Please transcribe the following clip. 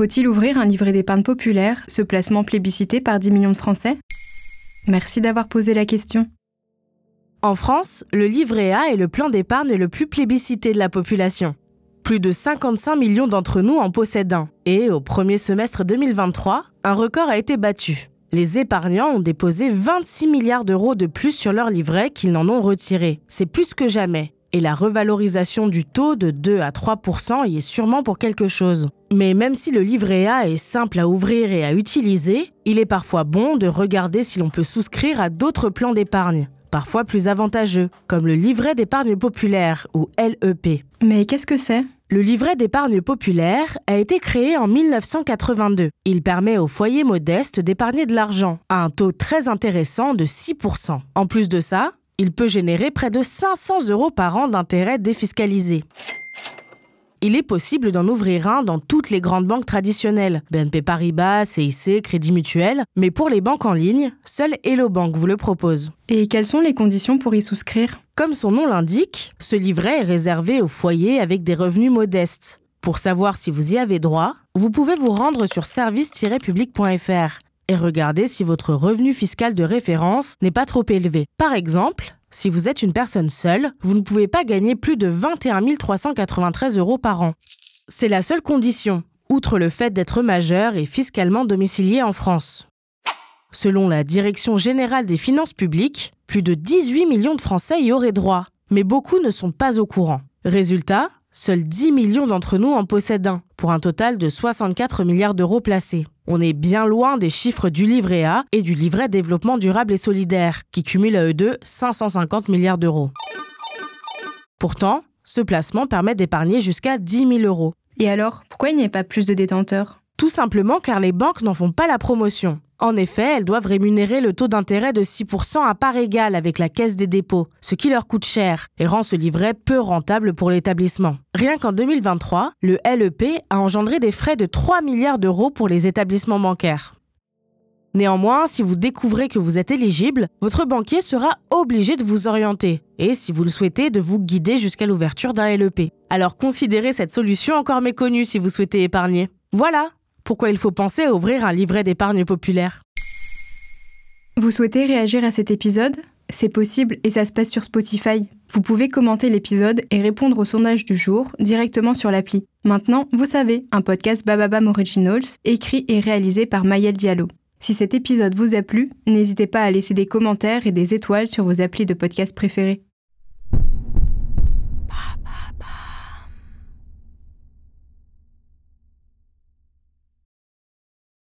Faut-il ouvrir un livret d'épargne populaire, ce placement plébiscité par 10 millions de Français? Merci d'avoir posé la question. En France, le livret A est le plan d'épargne le plus plébiscité de la population. Plus de 55 millions d'entre nous en possèdent un. Et au premier semestre 2023, un record a été battu. Les épargnants ont déposé 26 milliards d'euros de plus sur leur livret qu'ils n'en ont retiré. C'est plus que jamais. Et la revalorisation du taux de 2 à 3% y est sûrement pour quelque chose. Mais même si le livret A est simple à ouvrir et à utiliser, il est parfois bon de regarder si l'on peut souscrire à d'autres plans d'épargne, parfois plus avantageux, comme le livret d'épargne populaire ou LEP. Mais qu'est-ce que c'est? Le livret d'épargne populaire a été créé en 1982. Il permet aux foyers modestes d'épargner de l'argent à un taux très intéressant de 6%. En plus de ça, il peut générer près de 500 euros par an d'intérêts défiscalisés. Il est possible d'en ouvrir un dans toutes les grandes banques traditionnelles, BNP Paribas, CIC, Crédit Mutuel, mais pour les banques en ligne, seule Hello Bank vous le propose. Et quelles sont les conditions pour y souscrire? Comme son nom l'indique, ce livret est réservé aux foyers avec des revenus modestes. Pour savoir si vous y avez droit, vous pouvez vous rendre sur service-public.fr et regarder si votre revenu fiscal de référence n'est pas trop élevé. Par exemple, si vous êtes une personne seule, vous ne pouvez pas gagner plus de 21 393 euros par an. C'est la seule condition, outre le fait d'être majeur et fiscalement domicilié en France. Selon la Direction générale des finances publiques, plus de 18 millions de Français y auraient droit, mais beaucoup ne sont pas au courant. Résultat, seuls 10 millions d'entre nous en possèdent un, pour un total de 64 milliards d'euros placés. On est bien loin des chiffres du livret A et du livret développement durable et solidaire, qui cumulent à eux deux 550 milliards d'euros. Pourtant, ce placement permet d'épargner jusqu'à 10 000 euros. Et alors, pourquoi il n'y a pas plus de détenteurs? Tout simplement car les banques n'en font pas la promotion. En effet, elles doivent rémunérer le taux d'intérêt de 6% à part égale avec la caisse des dépôts, ce qui leur coûte cher et rend ce livret peu rentable pour l'établissement. Rien qu'en 2023, le LEP a engendré des frais de 3 milliards d'euros pour les établissements bancaires. Néanmoins, si vous découvrez que vous êtes éligible, votre banquier sera obligé de vous orienter et, si vous le souhaitez, de vous guider jusqu'à l'ouverture d'un LEP. Alors considérez cette solution encore méconnue si vous souhaitez épargner. Voilà, pourquoi il faut penser à ouvrir un livret d'épargne populaire. Vous souhaitez réagir à cet épisode? C'est possible et ça se passe sur Spotify. Vous pouvez commenter l'épisode et répondre au sondage du jour directement sur l'appli. Maintenant, vous savez, un podcast Bababam Originals, écrit et réalisé par Mayel Diallo. Si cet épisode vous a plu, n'hésitez pas à laisser des commentaires et des étoiles sur vos applis de podcast préférés.